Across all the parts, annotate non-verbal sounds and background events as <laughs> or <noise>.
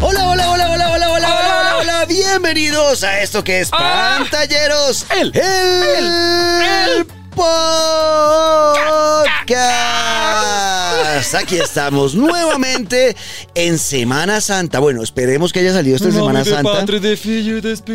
Hola, hola, hola, hola, hola, hola, hola, hola, bienvenidos a esto que es ah. Pantalleros, el, el, el podcast. Aquí estamos nuevamente en Semana Santa. Bueno, esperemos que haya salido esta Semana Santa.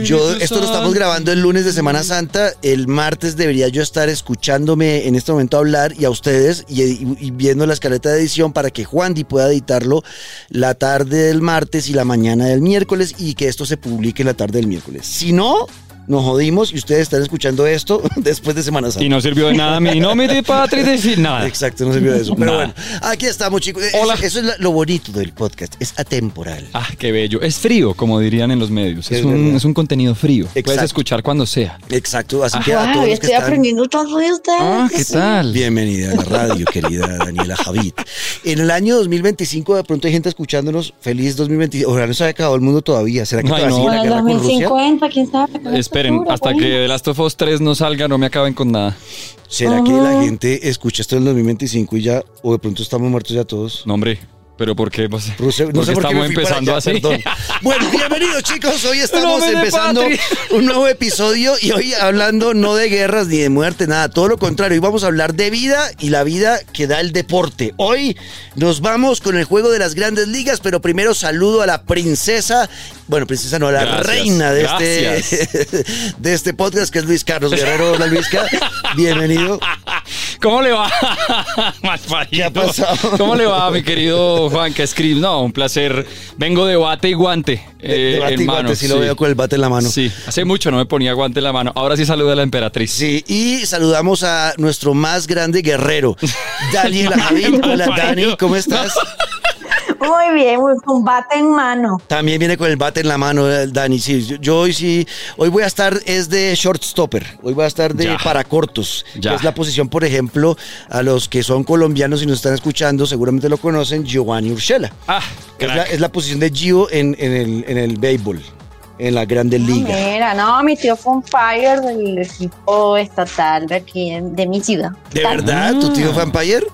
Yo, esto lo estamos grabando el lunes de Semana Santa. El martes debería yo estar escuchándome en este momento hablar y a ustedes y, y- y viendo la escaleta de edición para que Juan Di pueda editarlo la tarde del martes y la mañana del miércoles y que esto se publique la tarde del miércoles. Si no, nos jodimos y ustedes están escuchando esto <laughs> después de Semana Santa. Y no sirvió de nada mi nombre de patria decir nada. Exacto, no sirvió de eso. Pero Nada. bueno, aquí estamos, chicos. Hola. Eso es lo bonito del podcast. Es atemporal. Ah, qué bello. Es frío, como dirían en los medios. Es Es, un, es un contenido frío. Exacto. Puedes escuchar cuando sea. Exacto. Así que a Wow, todos que estoy están. aprendiendo todo de ustedes. Ah, ¿qué tal? Bienvenida a la radio, <laughs> querida Daniela Javit. En el año 2025, de pronto hay gente escuchándonos. Feliz 2025. Ojalá no se haya acabado el mundo todavía. ¿Será que Ay, todavía no. sigue la el guerra con Rusia? 2050, quién sabe. Pero Esperen, futuro, hasta que The Last of Us 3 no salga, no me acaben con nada. ¿Será que la gente escucha esto en el 2025 y ya, o de pronto estamos muertos ya todos? No, hombre. ¿Pero por qué? Pues, Rusia- no porque sé por estamos empezando allá, así. perdón. <laughs> Bueno, bienvenidos chicos, hoy estamos empezando patria. un nuevo episodio y hoy hablando no de guerras ni de muerte, nada, todo lo contrario, hoy vamos a hablar de vida y la vida que da el deporte. Hoy nos vamos con el juego de las grandes ligas, pero primero saludo a la princesa, bueno, princesa no, a la Gracias, reina de gracias. este, <laughs> de este podcast que es Luis Carlos Guerrero. Hola Luisca, <laughs> bienvenido. ¿Cómo le va? <laughs> ¿Qué ha pasado? ¿Cómo le va, mi querido Juan que escribe? No, un placer. Vengo de bate y guante. De- eh, de bate en y mano, guante, sí lo veo con el bate en la mano. Sí, hace mucho no me ponía guante en la mano. Ahora sí saluda a la emperatriz. Sí, y saludamos a nuestro más grande guerrero, <laughs> Daniela Javid. Hola Dani, ¿cómo estás? Muy bien, muy combate en mano. También viene con el bate en la mano, eh, Dani. Sí, yo, yo hoy sí, hoy voy a estar, es de shortstopper, hoy voy a estar de Ya. para cortos, Ya. que es la posición, por ejemplo, a los que son colombianos y nos están escuchando, seguramente lo conocen, Giovanni Urshela. Ah, Es la, es la posición de Gio en, en el, en el béisbol, en la Grande Liga. Mira, no, mi tío fue un fire del equipo estatal de aquí, en- de mi ciudad. ¿De verdad? ¿Tu tío fue umpire?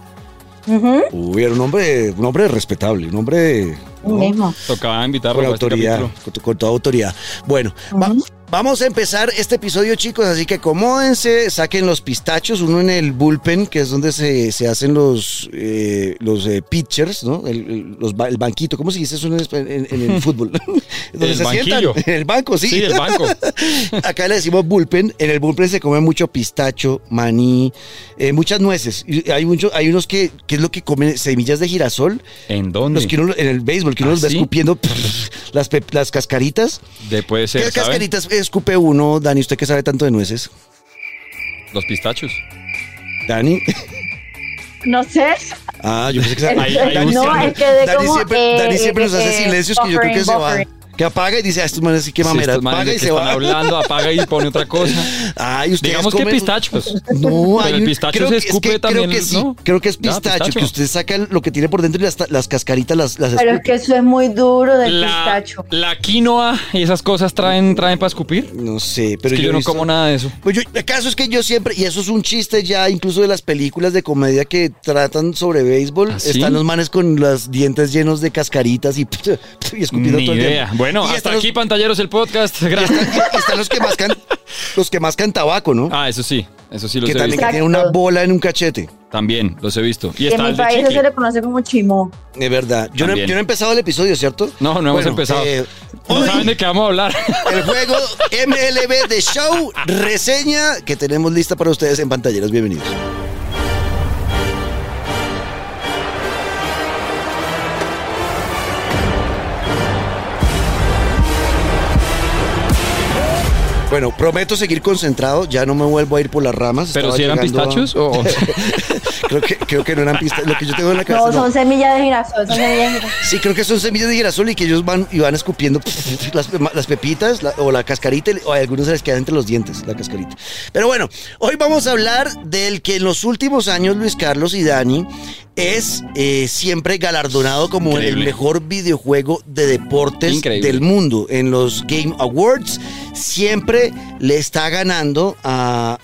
Uy, era un hombre, un hombre respetable, un hombre... ¿no? mismo. Tocaba invitarlo con a este autoridad, capítulo. con, con toda autoridad. Bueno, va- vamos a empezar este episodio, chicos, así que acomódense, saquen los pistachos, uno en el bullpen, que es donde se, se hacen los, eh, los eh, pitchers, ¿no? El, el- los ba- el banquito, ¿cómo se dice eso en, espa- en- en el <laughs> fútbol? donde El se banquillo. sientan, <laughs> en el banco, sí. Sí, el banco. <laughs> Acá le decimos bullpen. En el bullpen se come mucho pistacho, maní, eh, muchas nueces. Y hay, mucho, hay unos que, que es lo que comen semillas de girasol. ¿En dónde? Los que uno, en el béisbol, que uno ¿Ah, los va sí? escupiendo las, pe- las cascaritas. De puede ser, ¿Qué cascaritas escupe uno, Dani? ¿Usted que sabe tanto de nueces? Los pistachos. Dani. No sé. Ah, yo pensé que Ahí- ahí <laughs> no, buscando. es que de Dani como, siempre, eh, Dani siempre nos hace eh, silencios que yo creo que se va. Que apaga y dice, ah, estos manes sí que Sí, mamera. estos apaga y se están va. hablando, <laughs> apaga y pone otra cosa. Ay, ustedes Digamos que pistachos. No, Pero hay el pistacho creo se que- es que escupe también, Creo que sí, ¿no? creo que es Ya, pistacho, pistacho. que usted saca lo que tiene por dentro y las, las cascaritas las, las Pero es escupe. que eso es muy duro del La, pistacho. la quinoa y esas cosas traen, traen para escupir. No sé, pero es que yo, no visto- como nada de eso. Pues yo, el caso es que yo siempre, y eso es un chiste ya incluso de las películas de comedia que tratan sobre béisbol, ¿Ah, sí? están los manes con los dientes llenos de cascaritas y, <laughs> y escupiendo Ni todo el idea. tiempo. Bueno, Y hasta los- aquí, pantalleros, el podcast. Gracias. y están los que mascan, los que mascan tabaco, ¿no? Ah, eso sí. Eso sí los que he también visto. que tienen una bola en un cachete. También los he visto. Y En está mi el país eso se chicle. le conoce como chimó. De verdad. Yo no, he- También. yo no he empezado el episodio, ¿cierto? No, no hemos Bueno, empezado. eh, no hoy- saben de qué vamos a hablar. El juego <laughs> MLB de Show, reseña que tenemos lista para ustedes en pantalleros. Bienvenidos. Bueno, prometo seguir concentrado, ya no me vuelvo a ir por las ramas. Pero estaba si eran a- pistachos o... <laughs> creo, que, creo que no eran pistachos. Lo que yo tengo en la cabeza. No, no. son semillas de girasol, son semillas de girasol. Sí, creo que son semillas de girasol y que ellos van y van escupiendo <laughs> las, las pepitas la- o la cascarita o a algunos se les queda entre los dientes la cascarita. Pero bueno, hoy vamos a hablar del que en los últimos años Luis Carlos y Dani es eh, siempre galardonado como el mejor videojuego de deportes Increíble. del mundo en los Game Awards. Siempre le está ganando a,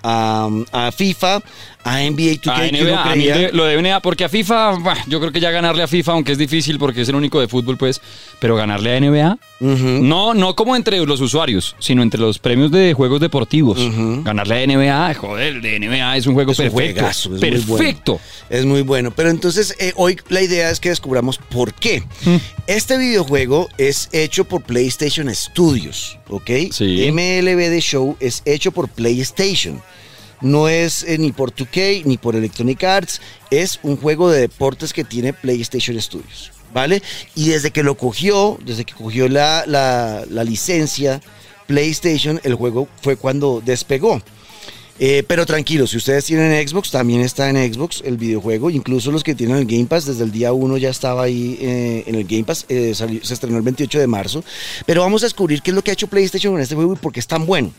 a, FIFA, a NBA 2K. A NBA, a mí de- lo de NBA, porque a FIFA, bah, yo creo que ya ganarle a FIFA, aunque es difícil porque es el único de fútbol, pues, pero ganarle a NBA, no, no como entre los usuarios, sino entre los premios de juegos deportivos. Ganarle a NBA, joder, el de NBA es un juego Es un perfecto. juegazo, es muy bueno. perfecto. Es muy bueno. Pero entonces eh, hoy la idea es que descubramos por qué. Mm. Este videojuego es hecho por PlayStation Studios, ¿ok? Sí. MLB The Show es hecho por PlayStation. No es eh, ni por 2K ni por Electronic Arts. Es un juego de deportes que tiene PlayStation Studios, ¿vale? Y desde que lo cogió, desde que cogió la, la- licencia PlayStation, el juego fue cuando despegó. Eh, pero tranquilos, si ustedes tienen Xbox, también está en Xbox el videojuego. Incluso los que tienen el Game Pass, desde el día 1 ya estaba ahí eh, en el Game Pass. se estrenó el 28 de marzo. Pero vamos a descubrir qué es lo que ha hecho PlayStation con este juego y por qué es tan bueno.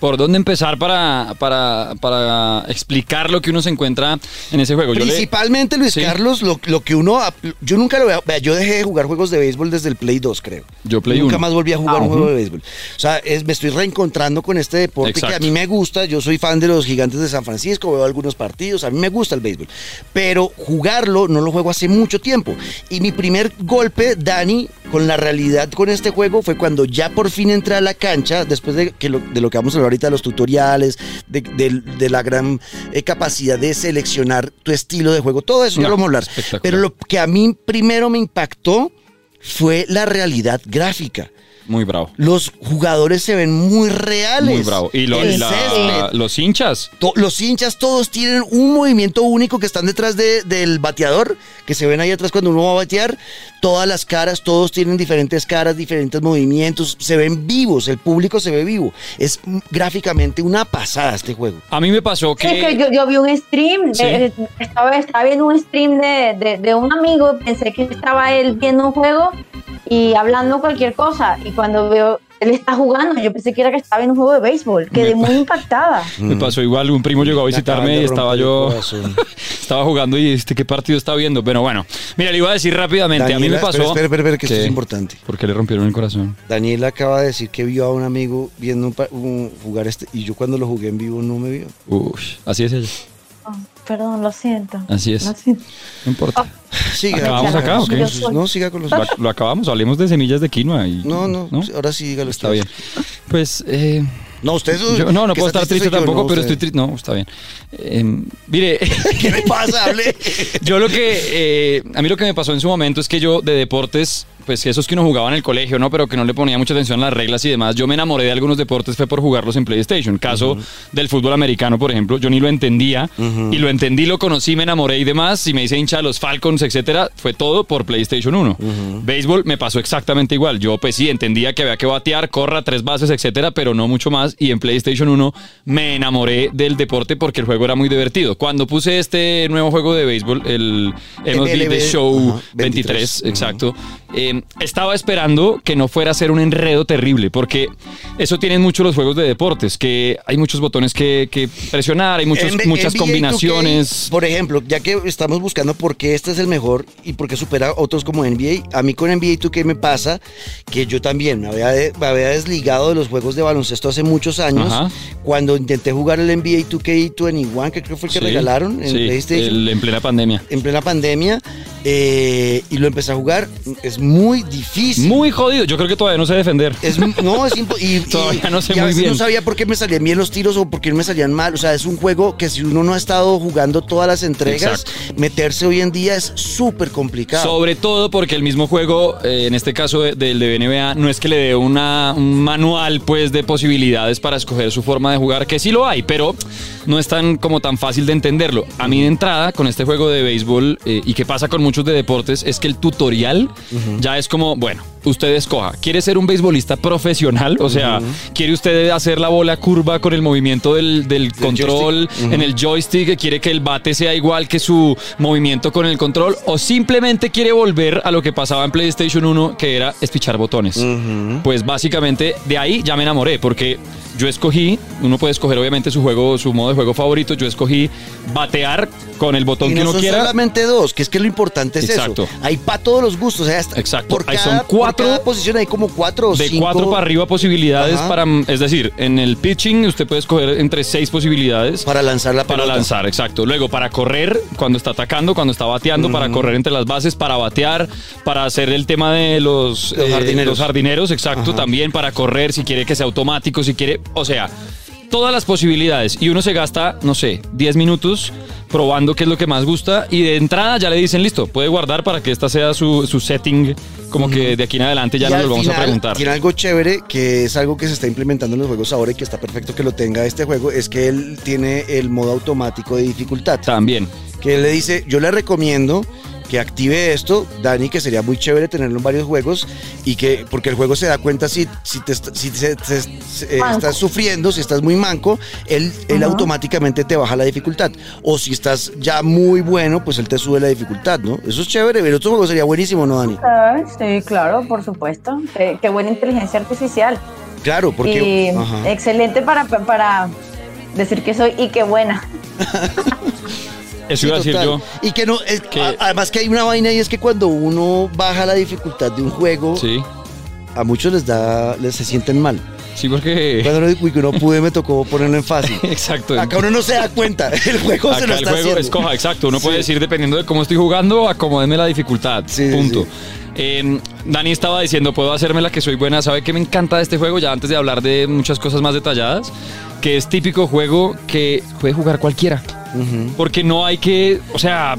¿Por dónde empezar para, para, para explicar lo que uno se encuentra en ese juego? Principalmente, Luis Sí. Carlos, lo, lo que uno. Yo nunca lo veo. Vea, yo dejé de jugar juegos de béisbol desde el Play 2, creo. Yo Play Nunca 1. más volví a jugar Ah, un juego de béisbol. O sea, es- me estoy reencontrando con este deporte que a mí me gusta. Yo soy fan de los gigantes de San Francisco, veo algunos partidos. A mí me gusta el béisbol. Pero jugarlo no lo juego hace mucho tiempo. Y mi primer golpe, Dani, con la realidad con este juego fue cuando ya por fin entré a la cancha, después de, que lo, de lo que vamos a hablar ahorita, de los tutoriales, de, de- de la gran eh, capacidad de seleccionar tu estilo de juego. Todo eso ya No, lo vamos a hablar. Pero lo que a mí primero me impactó fue la realidad gráfica. Muy bravo. Los jugadores se ven muy reales. Muy bravo. Y lo- la- los hinchas. to- los hinchas todos tienen un movimiento único que están detrás de- del bateador, que se ven ahí atrás cuando uno va a batear. Todas las caras, todos tienen diferentes caras, diferentes movimientos, se ven vivos, el público se ve vivo. Es gráficamente una pasada este juego. A mí me pasó Sí, es que yo, yo vi un stream, de- Sí. estaba, estaba viendo un stream de, de- de un amigo, pensé que estaba él viendo un juego y hablando cualquier cosa. Y cuando veo, él está jugando, yo pensé que era que estaba viendo un juego de béisbol. Quedé muy impactada. Me pasó igual, un primo llegó a visitarme y estaba yo... <laughs> estaba jugando y este, ¿qué partido está viendo? Pero bueno, mira, le iba a decir rápidamente, a mí me Daniela, pasó... espera, espera, espera, espera, que esto es importante. ¿Por qué le rompieron el corazón? Daniel acaba de decir que vio a un amigo viendo un un- jugar este y yo cuando lo jugué en vivo no me vio. Uy, así es ella. Oh, perdón, lo siento. Así es. Lo siento. No importa. Siga. ¿Acabamos acá o qué? No, siga con los... Lo, lo acabamos, hablemos de semillas de quinoa y... No, no, ahora sí dígalo Está bien. Pues... Eh, No, usted... yo no, no puedo está estar triste tampoco, no, pero usted. estoy triste. No, está bien. Eh, mire... <laughs> ¿Qué le pasa? Hable. <laughs> Yo lo que, eh, a mí lo que me pasó en su momento es que yo de deportes, pues esos que uno jugaba en el colegio, ¿no? Pero que no le ponía mucha atención a las reglas y demás, yo me enamoré de algunos deportes fue por jugarlos en PlayStation. Caso del fútbol americano, por ejemplo, yo ni lo entendía y lo entendí, lo conocí, me enamoré y demás, y me hice hincha de los Falcons, etcétera, fue todo por PlayStation 1. Béisbol me pasó exactamente igual. Yo pues sí entendía que había que batear, corra tres bases, etcétera, pero no mucho más y en PlayStation 1 me enamoré del deporte porque el juego era muy divertido. Cuando puse este nuevo juego de béisbol, el MLB The Show ajá, 23, 23, exacto, eh, estaba esperando que no fuera a ser un enredo terrible, porque eso tienen mucho los juegos de deportes, que hay muchos botones que, que presionar, hay muchos, NBA muchas 2K, combinaciones. por ejemplo, ya que estamos buscando por qué este es el mejor y por qué supera a otros como NBA, a mí con NBA 2K me pasa que yo también me había, me había desligado de los juegos de baloncesto hace muchos años. Ajá. Cuando intenté jugar el NBA 2K21, que creo fue el que Sí, regalaron en sí, PlayStation. el- en plena pandemia. en plena pandemia eh, y lo empecé a jugar, es muy difícil. Muy jodido, yo creo que todavía no sé defender. Es, no, es impo- y, <laughs> y- Todavía no sé y a muy veces bien. no sabía por qué me salían bien los tiros o por qué me salían mal. O sea, es un juego que si uno no ha estado jugando todas las entregas, meterse hoy en día es súper complicado. Sobre todo porque el mismo juego, eh, en este caso de- del de NBA, no es que le dé una, un manual pues de posibilidades para escoger su forma de jugar, que sí lo hay, pero no es tan como tan fácil de entenderlo. A mí de entrada, con este juego de béisbol, eh, y que pasa con muchos de deportes, es que el tutorial ya es como, bueno, usted escoja, ¿quiere ser un beisbolista profesional? O sea, ¿quiere usted hacer la bola curva con el movimiento del, del control en el joystick? ¿Quiere que el bate sea igual que su movimiento con el control? ¿O simplemente quiere volver a lo que pasaba en PlayStation 1, que era espichar botones? Pues básicamente de ahí ya me enamoré, porque yo escogí, uno puede escoger obviamente su juego, su modo de juego favorito, yo escogí batear con el botón y que no uno son quiera. solamente dos, que es que lo importante es Exacto. eso. Hay para todos los gustos. O sea, hasta- Exacto. Por cada, son cuatro- por cada posición hay como cuatro o de cinco. cuatro para arriba posibilidades Ajá. para, es decir, en el pitching usted puede escoger entre seis posibilidades Para lanzar la para pelota. lanzar, exacto. Luego para correr cuando está atacando, cuando está bateando, para correr entre las bases, para batear, para hacer el tema de los, Los jardineros. los jardineros, exacto, Ajá. también para correr, si quiere que sea automático, si quiere, o sea, todas las posibilidades y uno se gasta, no sé, 10 minutos probando qué es lo que más gusta y de entrada ya le dicen, listo, puede guardar para que esta sea su, su setting, como que de aquí en adelante ya Y no lo vamos a preguntar. Tiene algo chévere que es algo que se está implementando en los juegos ahora y que está perfecto que lo tenga este juego, es que él tiene el modo automático de dificultad. También. Que él le dice, yo le recomiendo que active esto, Dani, que sería muy chévere tenerlo en varios juegos y que, porque el juego se da cuenta si, si, te, si eh, estás sufriendo, si estás muy manco, él, él automáticamente te baja la dificultad. O si estás ya muy bueno, pues él te sube la dificultad, ¿no? Eso es chévere, el otro juego sería buenísimo, ¿no, Dani? Ah, Sí, claro, por supuesto. Qué, qué buena inteligencia artificial. Claro, porque... y excelente para, para decir que soy y qué buena. <laughs> Eso iba a decir yo. Y que no, es- Que- a- además que hay una vaina y es que cuando uno baja la dificultad de un juego, Sí. a muchos les da, les se sienten mal. Sí, porque. Cuando que no pude, me tocó ponerlo en fácil. <laughs> Exacto. Acá uno no se da cuenta, <laughs> el juego se Acá lo el está juego haciendo. escoja, exacto. Uno puede decir, dependiendo de cómo estoy jugando, acomódeme la dificultad. Sí, punto. sí. Eh, Dani estaba diciendo, puedo hacerme la que soy buena. ¿Sabe qué me encanta de este juego? Ya antes de hablar de muchas cosas más detalladas, que es típico juego que puede jugar cualquiera. Porque no hay que, o sea,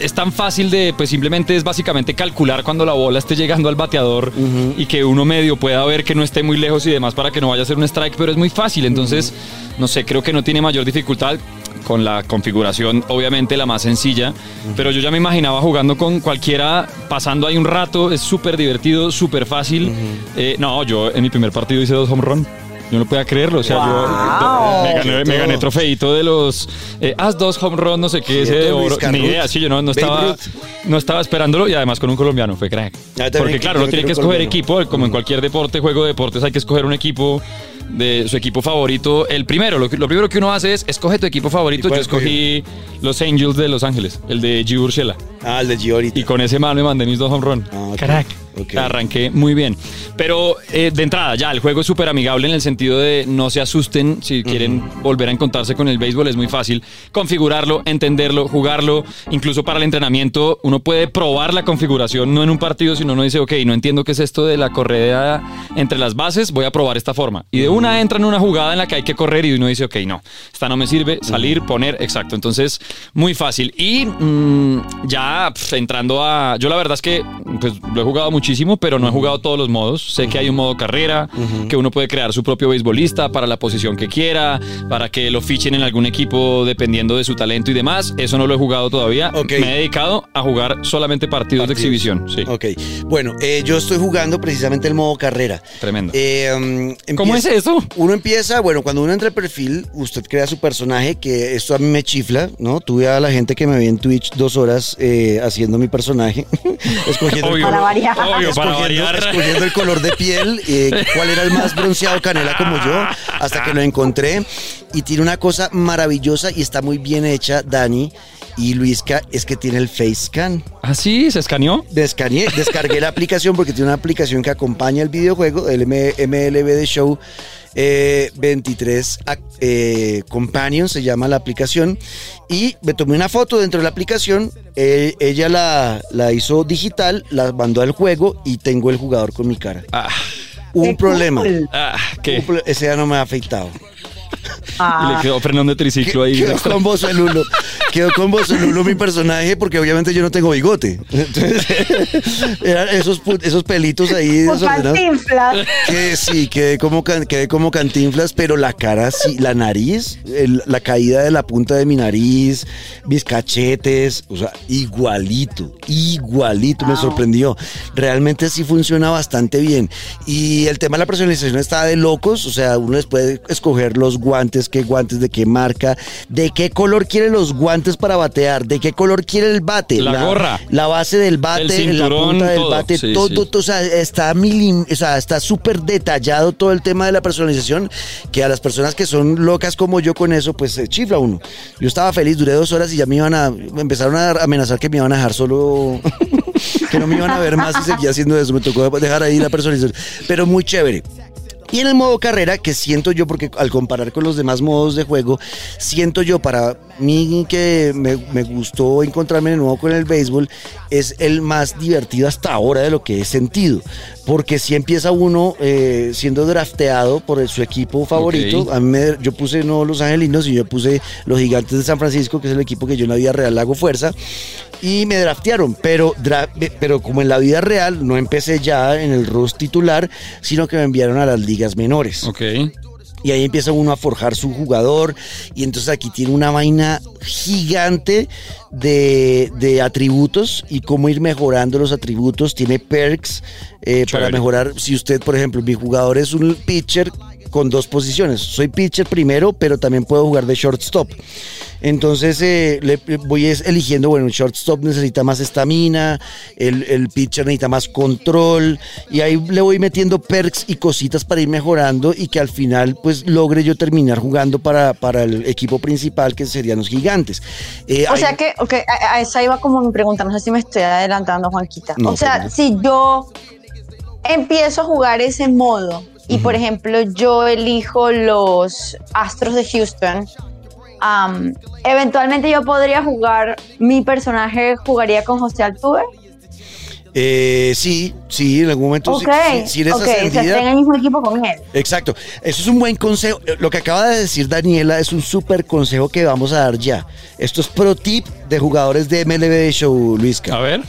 es tan fácil de, pues simplemente es básicamente calcular cuando la bola esté llegando al bateador y que uno medio pueda ver que no esté muy lejos y demás para que no vaya a ser un strike, pero es muy fácil. Entonces, no sé, creo que no tiene mayor dificultad con la configuración, obviamente la más sencilla, pero yo ya me imaginaba jugando con cualquiera, pasando ahí un rato, es súper divertido, súper fácil. Eh, no, yo en mi primer partido hice dos home run. Yo no podía creerlo, o sea, Wow. yo me gané, me Todo. gané trofeito de los eh, haz dos home run, no sé qué, ese de oro, ni idea, sí, yo no, no estaba, no estaba esperándolo y además con un colombiano, fue crack. Ah, Porque que- claro, uno también tiene que escoger equipo, como en cualquier deporte, juego de deportes, hay que escoger un equipo de su equipo favorito. El primero, lo, primero que uno hace es escoge tu equipo favorito. ¿Y cuál Yo escogí los Angels de Los Ángeles, el de G. Urshela. Ah, el de Gio ahorita. Y con ese mal me mandé mis dos home run. Ah, ok. Crack. Ok. Arranqué muy bien. Pero eh, de entrada, ya, el juego es súper amigable en el sentido de no se asusten si quieren volver a encontrarse con el béisbol. Es muy fácil configurarlo, entenderlo, jugarlo. Incluso para el entrenamiento, uno puede probar la configuración, no en un partido, sino uno dice, ok, no entiendo qué es esto de la correa entre las bases, voy a probar esta forma. Y de una entra en una jugada en la que hay que correr y uno dice, ok, no, esta no me sirve, salir, poner, exacto. Entonces, muy fácil. Y mm, ya pf, entrando a... Yo la verdad es que pues, lo he jugado muchísimo, pero no he jugado todos los modos. Sé que hay un modo carrera, que uno puede crear su propio beisbolista para la posición que quiera, para que lo fichen en algún equipo dependiendo de su talento y demás. Eso no lo he jugado todavía. Me he dedicado a jugar solamente partidos, de exhibición. Sí, Ok. Bueno, eh, yo estoy jugando precisamente el modo carrera. tremendo. Eh, um, ¿Cómo es eso? Uno empieza, bueno, cuando uno entra al perfil, usted crea su personaje, que esto a mí me chifla, ¿no? Tuve a la gente que me ve en Twitch dos horas eh, haciendo mi personaje, <laughs> escogiendo, el Obvio, Para variar. Obvio, para escogiendo- variar. escogiendo el color de piel, eh, cuál era el más bronceado canela como yo, hasta que lo encontré. Y tiene una cosa maravillosa y está muy bien hecha, Dani y Luisca, es que tiene el face scan. ¿Ah, sí? ¿Se escaneó? Descargué, descargué la aplicación porque tiene una aplicación que acompaña el videojuego, el MLB de Show eh, 23 ac- eh, Companion, se llama la aplicación. Y me tomé una foto dentro de la aplicación, eh, ella la, la hizo digital, la mandó al juego y tengo el jugador con mi cara. Ah, un problema. cool. ah, ¿qué? Un pro- Ese ya no me ha <laughs> Y Ah, le quedó frenón de triciclo ahí. Quedó con voz el Lulo. Quedó con voz el Lulo mi personaje porque obviamente yo no tengo bigote. <laughs> Entonces, <laughs> eran esos, esos pelitos ahí desordenados. cantinflas. Que sí, quedé como, can- quedé como cantinflas, pero la cara sí, la nariz, el- la caída de la punta de mi nariz, mis cachetes, o sea, igualito, igualito, me sorprendió. Realmente sí funciona bastante bien. Y el tema de la personalización está de locos, o sea, uno les puede escoger los guantes, qué guantes, de qué marca, de qué color quiere los guantes guantes para batear, de qué color quiere el bate, la, gorra, la base del bate, la punta del bate, todo, o sea, está milim, o sea, está súper detallado todo el tema de la personalización que a las personas que son locas como yo con eso, pues se chifla uno. Yo estaba feliz, duré dos horas y ya me iban a, empezaron a amenazar que me iban a dejar solo, <laughs> que no me iban a ver más y seguía haciendo eso, me tocó dejar ahí la personalización, pero muy chévere. Y en el modo carrera, que siento yo, porque al comparar con los demás modos de juego, siento yo para mí que me, gustó encontrarme de nuevo con el béisbol, es el más divertido hasta ahora de lo que he sentido. Porque si empieza uno eh, siendo drafteado por su equipo favorito, a mí yo puse no los angelinos y yo puse los gigantes de San Francisco, que es el equipo que yo en la vida real hago fuerza y me draftearon, pero, pero como en la vida real no empecé ya en el rostro titular, sino que me enviaron a las ligas menores. Ok. Y ahí empieza uno a forjar su jugador. Y entonces aquí tiene una vaina gigante de, atributos y cómo ir mejorando los atributos. Tiene perks eh, para mejorar. Si usted, por ejemplo, mi jugador es un pitcher con dos posiciones. Soy pitcher primero, pero también puedo jugar de shortstop. Entonces eh, le voy eligiendo, bueno, el shortstop necesita más estamina, el, pitcher necesita más control, y ahí le voy metiendo perks y cositas para ir mejorando y que al final pues logre yo terminar jugando para, para el equipo principal que serían los gigantes. Eh, o sea que, okay, a, esa iba como mi pregunta, no sé si me estoy adelantando, Juanquita. o sea, si yo empiezo a jugar ese modo y por ejemplo yo elijo los Astros de Houston, eventualmente yo podría jugar, mi personaje jugaría con José Altuve. Eh, sí, sí, en algún momento sí, sí, en el mismo equipo con él. Exacto, eso es un buen consejo. Lo que acaba de decir Daniela es un súper consejo que vamos a dar ya. Esto es pro tip de jugadores de MLB Show, Luisca. A ver.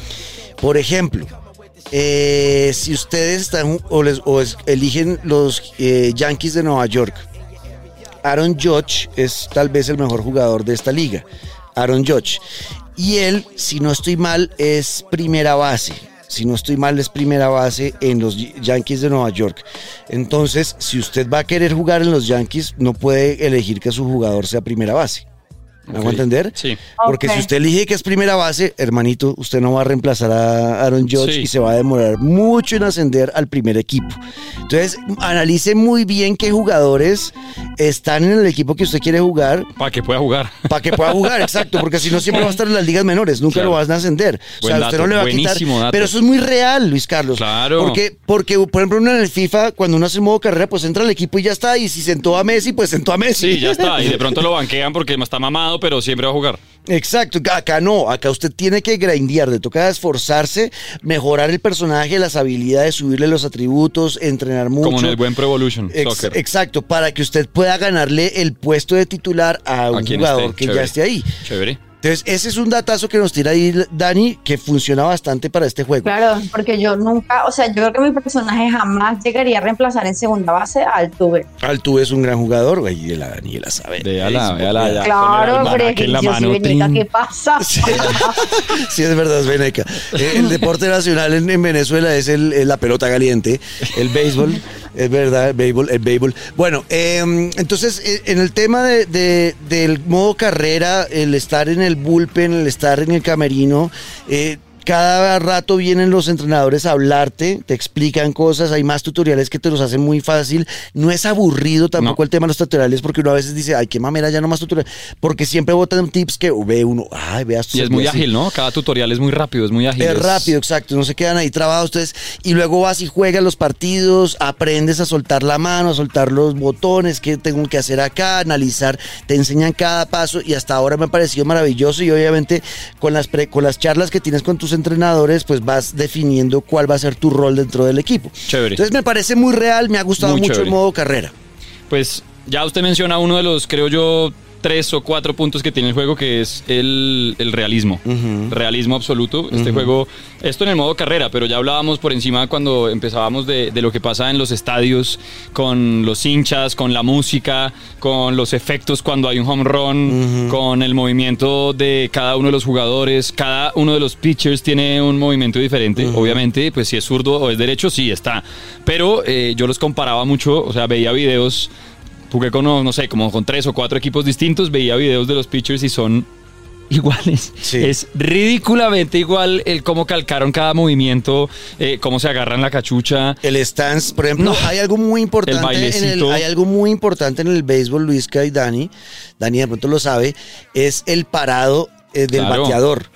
Por ejemplo, eh, si ustedes están o, les, eligen los eh, Yankees de Nueva York, Aaron Judge es tal vez el mejor jugador de esta liga. Aaron Judge. Y él, si no estoy mal, es primera base. Si no estoy mal, es primera base en los Yankees de Nueva York. Entonces, si usted va a querer jugar en los Yankees, no puede elegir que su jugador sea primera base. ¿Me hago entender? Sí. Porque si usted elige que es primera base, hermanito, usted no va a reemplazar a Aaron Judge y se va a demorar mucho en ascender al primer equipo. Entonces, analice muy bien qué jugadores están en el equipo que usted quiere jugar. Para que pueda jugar. Para que pueda jugar, <laughs> exacto. Porque si no, siempre va a estar en las ligas menores. Nunca lo vas a ascender. o sea, usted no le va a quitar. Pero eso es muy real, Luis Carlos. Claro. Porque, porque por ejemplo, uno en el FIFA, cuando uno hace modo carrera, pues entra al equipo y ya está. Y si sentó a Messi, pues sentó a Messi. Sí, ya está. Y de <laughs> pronto lo banquean porque está mamado pero siempre va a jugar. Exacto, acá no, acá usted tiene que grindear, le toca esforzarse, mejorar el personaje, las habilidades, subirle los atributos, entrenar mucho. Como en el buen Pro Evolution Exacto, para que usted pueda ganarle el puesto de titular a un jugador que ya esté ahí. Chévere. Entonces, ese es un datazo que nos tira ahí Dani, que funciona bastante para este juego. Claro, porque yo nunca, o sea, yo creo que mi personaje jamás llegaría a reemplazar en segunda base a Altuve. Altuve es un gran jugador, güey, y la Daniela sabe. Véala, véala ya. Claro, pero que yo soy Veneca, ¿qué pasa? <laughs> Sí, es verdad, es Veneca. Eh, el deporte nacional en, Venezuela es el, la pelota caliente, el béisbol. Es verdad, el béisbol, el béisbol. Bueno, em, entonces, eh, en el tema de, del modo carrera, el estar en el bullpen, el estar en el camerino, eh, cada rato vienen los entrenadores a hablarte, te explican cosas, hay más tutoriales que te los hacen muy fácil. No es aburrido tampoco el tema de los tutoriales porque uno a veces dice, ay, qué mamera, ya no más tutoriales. Porque siempre botan tips que ve uno, ay, veas. Y es muy ágil, ¿no? Cada tutorial es muy rápido, es muy ágil. Es, rápido, exacto. No se quedan ahí trabados ustedes. Y luego vas y juegas los partidos, aprendes a soltar la mano, a soltar los botones, qué tengo que hacer acá, analizar, te enseñan cada paso y hasta ahora me ha parecido maravilloso y obviamente con las, con las charlas que tienes con tus entrenadores, pues vas definiendo cuál va a ser tu rol dentro del equipo. Chévere. Entonces me parece muy real, me ha gustado mucho el modo carrera. Pues ya usted menciona uno de los, creo yo, tres o cuatro puntos que tiene el juego, que es el, realismo. Realismo absoluto. Este juego, esto en el modo carrera, pero ya hablábamos por encima cuando empezábamos de, lo que pasa en los estadios, con los hinchas, con la música, con los efectos cuando hay un home run, con el movimiento de cada uno de los jugadores. Cada uno de los pitchers tiene un movimiento diferente. Obviamente, pues si es zurdo o es derecho, sí está. Pero eh, yo los comparaba mucho, o sea, veía videos jugué con, no sé, como con tres o cuatro equipos distintos, veía videos de los pitchers y son <laughs> iguales. Es ridículamente igual el cómo calcaron cada movimiento, eh, cómo se agarran la cachucha. El stance, por ejemplo, hay algo muy importante en el, hay algo muy importante en el béisbol, Luisca y Dani, Dani de pronto lo sabe, es el parado eh, del bateador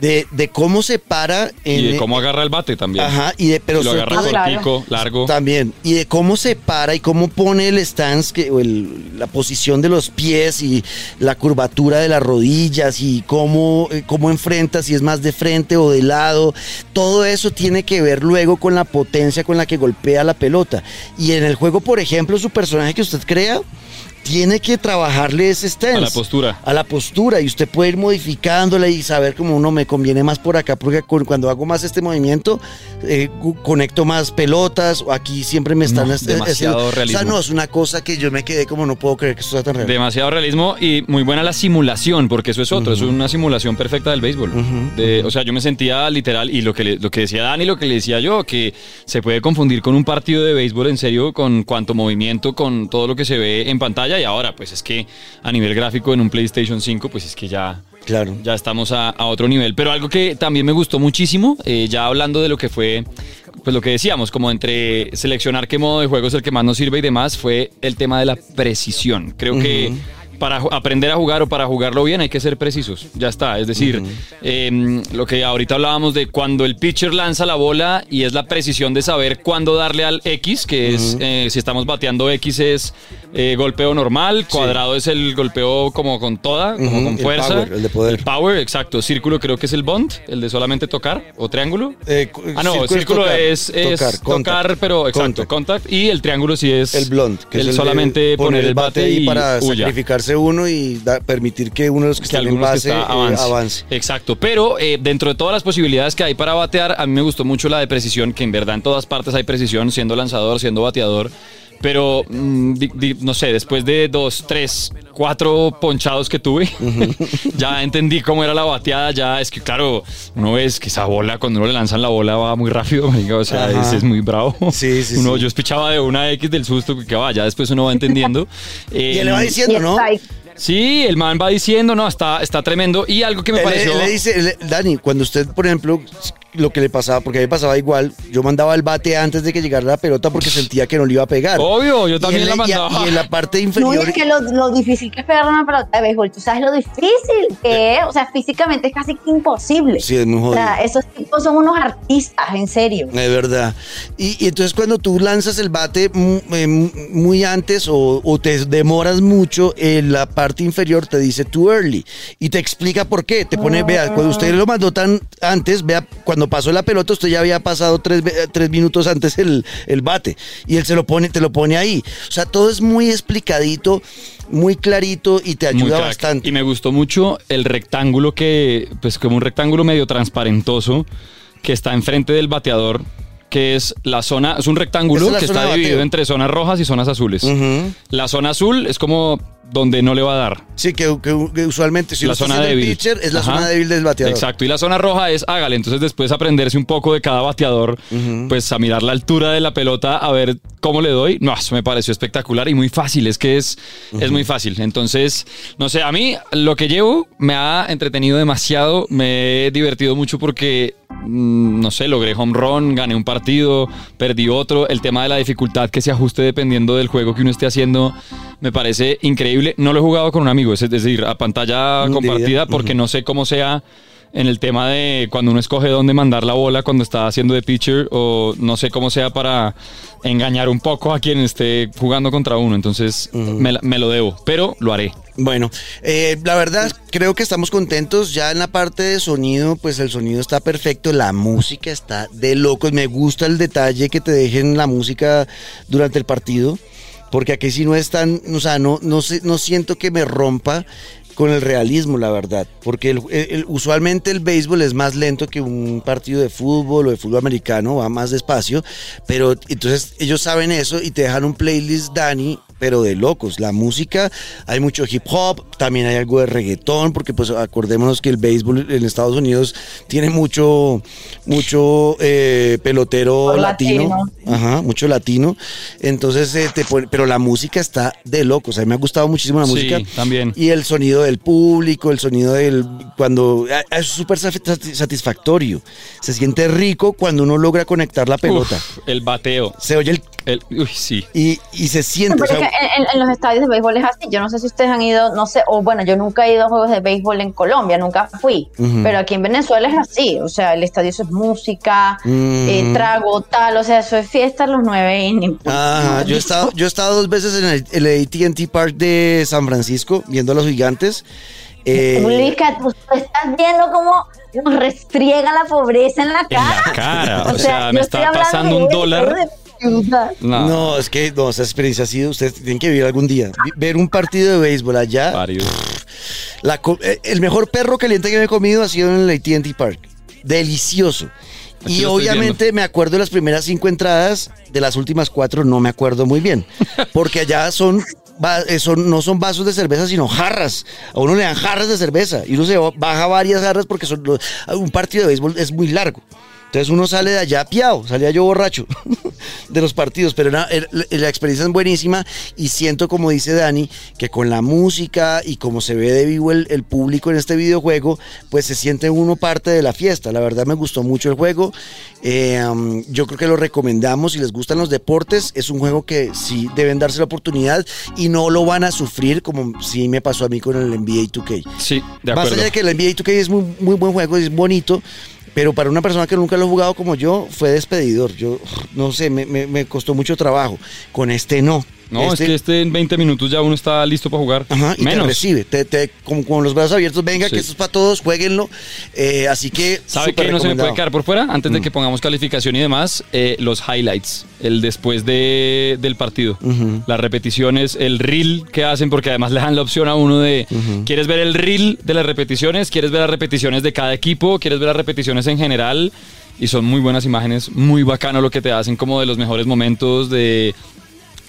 de, de cómo se para. En, y de cómo agarra el bate también. Ajá, y de, pero lo agarra con el pico largo. También. Y de cómo se para y cómo pone el stance, que, o la posición de los pies y la curvatura de las rodillas y cómo, eh, cómo enfrenta, si es más de frente o de lado. Todo eso tiene que ver luego con la potencia con la que golpea la pelota. Y en el juego, por ejemplo, su personaje que usted crea tiene que trabajarle ese stance. A la postura. A la postura. Y usted puede ir modificándola y saber cómo uno me conviene más por acá, porque cuando hago más este movimiento, eh, conecto más pelotas. O aquí siempre me están. demasiado realismo. O sea, no, es una cosa que yo me quedé como no puedo creer que esto sea tan real. Demasiado realismo y muy buena la simulación, porque eso es otro. Es una simulación perfecta del béisbol. o sea, yo me sentía literal, y lo que, lo que decía Dani, lo que le decía yo, que se puede confundir con un partido de béisbol en serio, con cuanto movimiento, con todo lo que se ve en pantalla y ahora pues es que a nivel gráfico en un PlayStation 5 pues es que ya, claro. ya estamos a, otro nivel. Pero algo que también me gustó muchísimo, eh, ya hablando de lo que fue pues lo que decíamos, como entre seleccionar qué modo de juego es el que más nos sirve y demás, fue el tema de la precisión. Creo que para aprender a jugar o para jugarlo bien hay que ser precisos. Ya está. Es decir, em, lo que ahorita hablábamos de cuando el pitcher lanza la bola y es la precisión de saber cuándo darle al X, que es eh, si estamos bateando X es eh, golpeo normal, cuadrado es el golpeo como con toda, como con fuerza. El power, el de poder. El power, exacto. Círculo creo que es el bond, el de solamente tocar o triángulo. Eh, ah, no, círculo, es, tocar, pero exacto, contact. Y el triángulo sí es el blond, que es solamente poner el bate, y para sacrificarse uno y permitir que uno de los que, están en base eh, avance. Exacto, pero eh, dentro de todas las posibilidades que hay para batear, a mí me gustó mucho la de precisión, que en verdad en todas partes hay precisión, siendo lanzador, siendo bateador. Pero, mm, no sé, después de dos, tres, cuatro ponchados que tuve, <laughs> ya entendí cómo era la bateada. Ya es que, claro, uno ve que esa bola, cuando uno le lanzan la bola, va muy rápido. <laughs> O sea, es, muy bravo. Sí, sí, uno, Yo espichaba de una X del susto que va, ya después uno va entendiendo. <laughs> y él le va diciendo, ¿no? Sí, el man va diciendo, no, está, está tremendo. Y algo que me pareció. le dice, Dani, cuando usted, por ejemplo, lo que le pasaba, porque a mí pasaba igual, yo mandaba el bate antes de que llegara la pelota porque sentía que no le iba a pegar. Obvio, yo también la mandaba. Y, en la parte inferior. No, es que lo, difícil que es pegar una pelota de béisbol, tú sabes lo difícil que es, o sea, físicamente es casi imposible. Sí, es muy jodido. O sea, esos tipos son unos artistas, en serio. Es verdad. Y, entonces cuando tú lanzas el bate eh, muy, antes o, te demoras mucho, en la parte inferior te dice too early y te explica por qué. Te pone, vea, cuando usted lo mandó tan antes, vea, cuando cuando pasó la pelota, usted ya había pasado tres, minutos antes el, bate. Y él se lo pone, te lo pone ahí. O sea, todo es muy explicadito, muy clarito y te ayuda bastante. Y me gustó mucho el rectángulo que, pues como un rectángulo medio transparentoso que está enfrente del bateador que es la zona, es un rectángulo que está dividido entre zonas rojas y zonas azules. La zona azul es como donde no le va a dar. Sí, que, usualmente si la zona débil. pitcher es la zona débil del bateador. Exacto, y la zona roja es hágale. Entonces después aprenderse un poco de cada bateador, pues a mirar la altura de la pelota, a ver cómo le doy. No, eso me pareció espectacular y muy fácil, es que es, es muy fácil. Entonces, no sé, a mí lo que llevo me ha entretenido demasiado, me he divertido mucho porque no sé, logré home run, gané un partido, perdí otro. El tema de la dificultad que se ajuste dependiendo del juego que uno esté haciendo me parece increíble. No lo he jugado con un amigo, es decir, a pantalla compartida, porque no sé cómo sea en el tema de cuando uno escoge dónde mandar la bola cuando está haciendo de pitcher o no sé cómo sea para engañar un poco a quien esté jugando contra uno. Entonces me, lo debo, pero lo haré. Bueno, eh, la verdad creo que estamos contentos. Ya en la parte de sonido, pues el sonido está perfecto, la música está de locos. Me gusta el detalle que te dejen la música durante el partido porque aquí sí no es tan, o sea, no, no, no siento que me rompa con el realismo, la verdad, porque usualmente el béisbol es más lento que un partido de fútbol o de fútbol americano, va más despacio, pero entonces ellos saben eso y te dejan un playlist, Dani, pero de locos. La música, hay mucho hip hop, también hay algo de reggaetón, porque pues acordémonos que el béisbol en Estados Unidos tiene mucho, mucho eh, pelotero latino. Ajá, mucho latino. Entonces, eh, te pero la música está de locos. A mí me ha gustado muchísimo la música. también. Y el sonido del público, el sonido del. Cuando. Es súper satisfactorio. Se siente rico cuando uno logra conectar la pelota. el bateo. Se oye el uy, sí. Y, y se siente. en, los estadios de béisbol es así. Yo no sé si ustedes han ido, no sé, o bueno, yo nunca he ido a juegos de béisbol en Colombia, nunca fui. Pero aquí en Venezuela es así. O sea, el estadio eso es música, eh, trago, tal. O sea, eso es fiesta los nueve innings. <laughs> Ajá, yo he, estado, yo he estado dos veces en el, el ATT Park de San Francisco viendo a los gigantes. Eh, tú estás viendo cómo nos restriega la pobreza en la cara. En la cara. o, sea, me está pasando un dólar. No. es que no, esa experiencia ha sido, ustedes tienen que vivir algún día. Ver un partido de béisbol allá. Eh, el mejor perro caliente que me he comido ha sido en el ATT Park. Delicioso. y obviamente me acuerdo de las primeras cinco entradas, de las últimas cuatro no me acuerdo muy bien. <laughs> Porque allá son eh, son, no son vasos de cerveza, sino jarras. A uno le dan jarras de cerveza y uno se baja varias jarras porque son, un partido de béisbol es muy largo. Entonces uno sale de allá piado, salía yo borracho <laughs> de los partidos, pero la, experiencia es buenísima y siento, como dice Dani, que con la música y como se ve de vivo el, público en este videojuego, pues se siente uno parte de la fiesta. La verdad me gustó mucho el juego. Eh, um, yo creo que lo recomendamos. Si les gustan los deportes, es un juego que sí deben darse la oportunidad y no lo van a sufrir como sí me pasó a mí con el NBA 2K. Sí, de acuerdo. Más allá de que el NBA 2K es muy, muy buen juego, es bonito pero para una persona que nunca lo ha jugado como yo, fue despedidor. Yo, no sé, me, me costó mucho trabajo. Con este no. No, es este que este en 20 minutos ya uno está listo para jugar. Ajá, y Menos. te recibe, te, como con los brazos abiertos, venga, que esto es para todos, jueguenlo. Eh, así que. ¿Sabe qué no se me puede quedar por fuera? Antes de mm. que pongamos calificación y demás, eh, los highlights, el después de, del partido. Las repeticiones, el reel que hacen, porque además le dan la opción a uno de. ¿Quieres ver el reel de las repeticiones? ¿Quieres ver las repeticiones de cada equipo? ¿Quieres ver las repeticiones en general? y son muy buenas imágenes, muy bacano lo que te hacen como de los mejores momentos de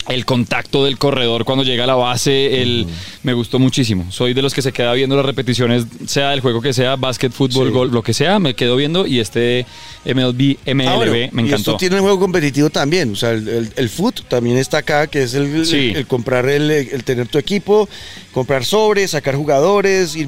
el contacto del corredor cuando llega a la base, el, me gustó muchísimo. Soy de los que se queda viendo las repeticiones, sea del juego que sea, básquet, fútbol, golf, lo que sea, me quedo viendo y este MLB, MLB ah, me encantó. Y esto tiene el juego competitivo también, o sea, el, el, foot también está acá, que es el, el, comprar, el, tener tu equipo, comprar sobres, sacar jugadores, ir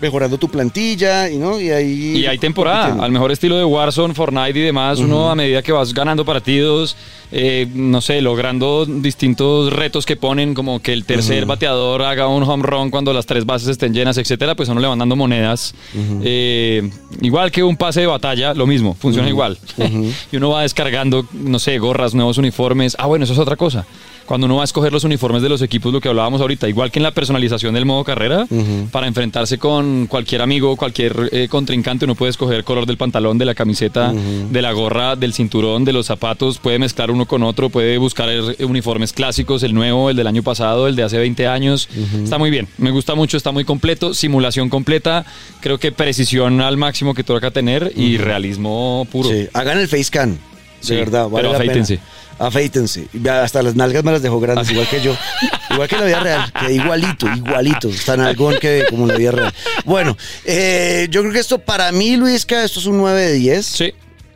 mejorando tu plantilla y no y ahí y hay temporada. al mejor estilo de Warzone Fortnite y demás uno a medida que vas ganando partidos eh, no sé logrando distintos retos que ponen como que el tercer bateador haga un home run cuando las tres bases estén llenas etcétera pues uno le van dando monedas. Eh, igual que un pase de batalla lo mismo funciona igual. <laughs> Y uno va descargando no sé gorras nuevos uniformes. Ah bueno eso es otra cosa cuando uno va a escoger los uniformes de los equipos, lo que hablábamos ahorita, igual que en la personalización del modo carrera, para enfrentarse con cualquier amigo, cualquier eh, contrincante, uno puede escoger el color del pantalón, de la camiseta, de la gorra, del cinturón, de los zapatos, puede mezclar uno con otro, puede buscar uniformes clásicos, el nuevo, el del año pasado, el de hace 20 años. Está muy bien, me gusta mucho, está muy completo, simulación completa, creo que precisión al máximo que toca tener y realismo puro. Sí, hagan el facecam. De verdad, vale pero afeítense afeítense. Hasta las nalgas me las dejó grandes, igual que yo. Igual que la vida real, que igualito, igualito. Está algo que como la vida real. Bueno, eh, yo creo que esto para mí, Luisca, esto es un 9 de 10. Sí.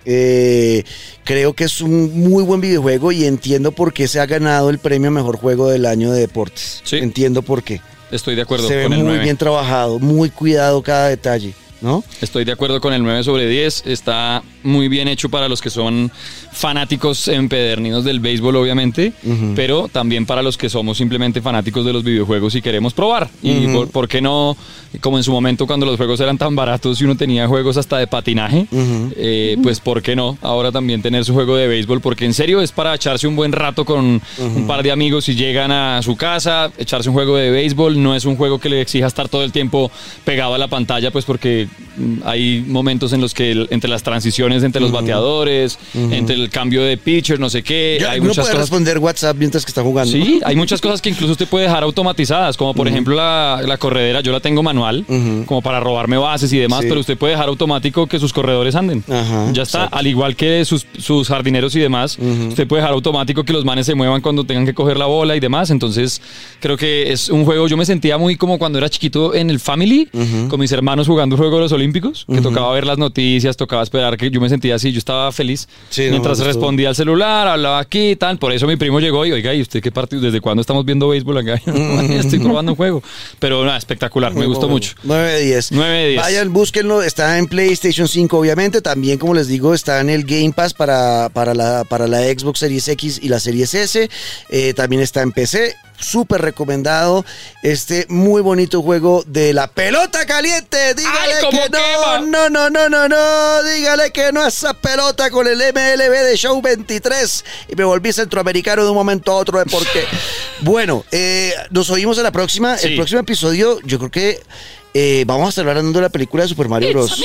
Eh, creo que es un muy buen videojuego y entiendo por qué se ha ganado el premio Mejor Juego del Año de Deportes. Sí. Entiendo por qué. Estoy de acuerdo. Se ve muy bien trabajado, muy cuidado cada detalle. ¿No? Estoy de acuerdo con el 9 sobre 10. Está muy bien hecho para los que son fanáticos empedernidos del béisbol, obviamente, pero también para los que somos simplemente fanáticos de los videojuegos y queremos probar. Y por, qué no, como en su momento cuando los juegos eran tan baratos y uno tenía juegos hasta de patinaje, eh, pues por qué no ahora también tener su juego de béisbol, porque en serio es para echarse un buen rato con un par de amigos y llegan a su casa, echarse un juego de béisbol, no es un juego que le exija estar todo el tiempo pegado a la pantalla, pues porque hay momentos en los que entre las transiciones entre los bateadores, entre el cambio de pitcher, no sé qué. Ya, hay uno muchas puede cosas. responder WhatsApp mientras que está jugando. Sí, hay muchas cosas que incluso usted puede dejar automatizadas, como por ejemplo la, la corredera, yo la tengo manual, como para robarme bases y demás, Sí. pero usted puede dejar automático que sus corredores anden. Ajá, ya está, exacto. al igual que sus, sus jardineros y demás, usted puede dejar automático que los manes se muevan cuando tengan que coger la bola y demás. Entonces, creo que es un juego, yo me sentía muy como cuando era chiquito en el Family, con mis hermanos jugando el juego de los Olímpicos, que tocaba ver las noticias, tocaba esperar que yo me sentía así, yo estaba feliz Sí, no, mientras estuvo- respondía al celular, hablaba aquí y tal. Por eso mi primo llegó y, oiga, ¿y usted qué partido? ¿Desde cuándo estamos viendo béisbol acá? <laughs> Estoy probando un juego. Pero nada, espectacular, me gustó mucho. 9 de 10. 9 de 10. Vayan, búsquenlo. Está en PlayStation 5, obviamente. También, como les digo, está en el Game Pass para, para, la, para la Xbox Series X y la Series S. Eh, también está en PC. Súper recomendado. Este muy bonito juego de la pelota caliente. Dígale ¡Ay, que no, quema! no, no, no, no, no. Dígale que no a esa pelota con el MLB de Show 23. Y me volví centroamericano de un momento a otro. ¿eh? Porque, <laughs> bueno, eh, nos oímos en la próxima. El próximo episodio, yo creo que eh, vamos a estar hablando de la película de Super Mario Bros.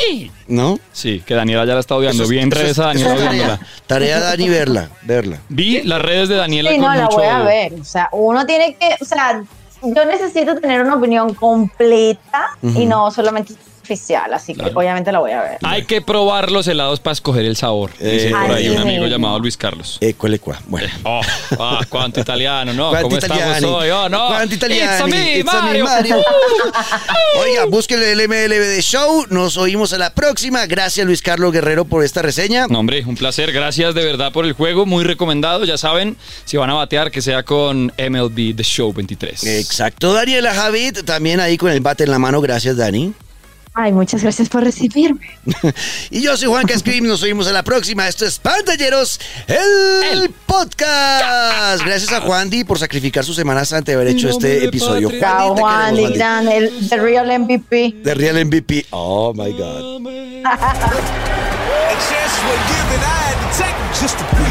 ¿No? Sí, que Daniela ya la está odiando. Eso es- Bien eso redes a Daniela eso es tarea. Tarea Dani verla, verla. Vi las redes de Daniela Sí, con no, la mucho voy a odio. ver. O sea, uno tiene que, o sea, yo necesito tener una opinión completa y no solamente oficial, así que obviamente la voy a ver. Hay que probar los helados para escoger el sabor. Dice Eh, por ahí así un amigo mismo. llamado Luis Carlos. École qua. Bueno. Oh, ah, cuánto italiano, ¿no? Cuánto ¿Cómo italiani. estamos hoy? Oh, no. Cuánto italiani. It's a me, It's a me, Mario. Mario. <laughs> Oiga, búsquenle el MLB de Show. Nos oímos a la próxima. Gracias, Luis Carlos Guerrero, por esta reseña. No, hombre, un placer. Gracias de verdad por el juego. Muy recomendado. Ya saben, si van a batear, que sea con MLB The Show 23. Exacto, Daniela Javid, también ahí con el bate en la mano. Gracias, Dani. Ay, muchas gracias por recibirme. <laughs> Y yo soy Juan Scream, nos oímos a la próxima. Esto es Pantalleros, el, El podcast. Gracias a Juan Di por sacrificar su Semana Santa y haber hecho este episodio. patria. Chao, Juan, Di Gran, el the real MVP. The Real MVP. Oh my God. <laughs>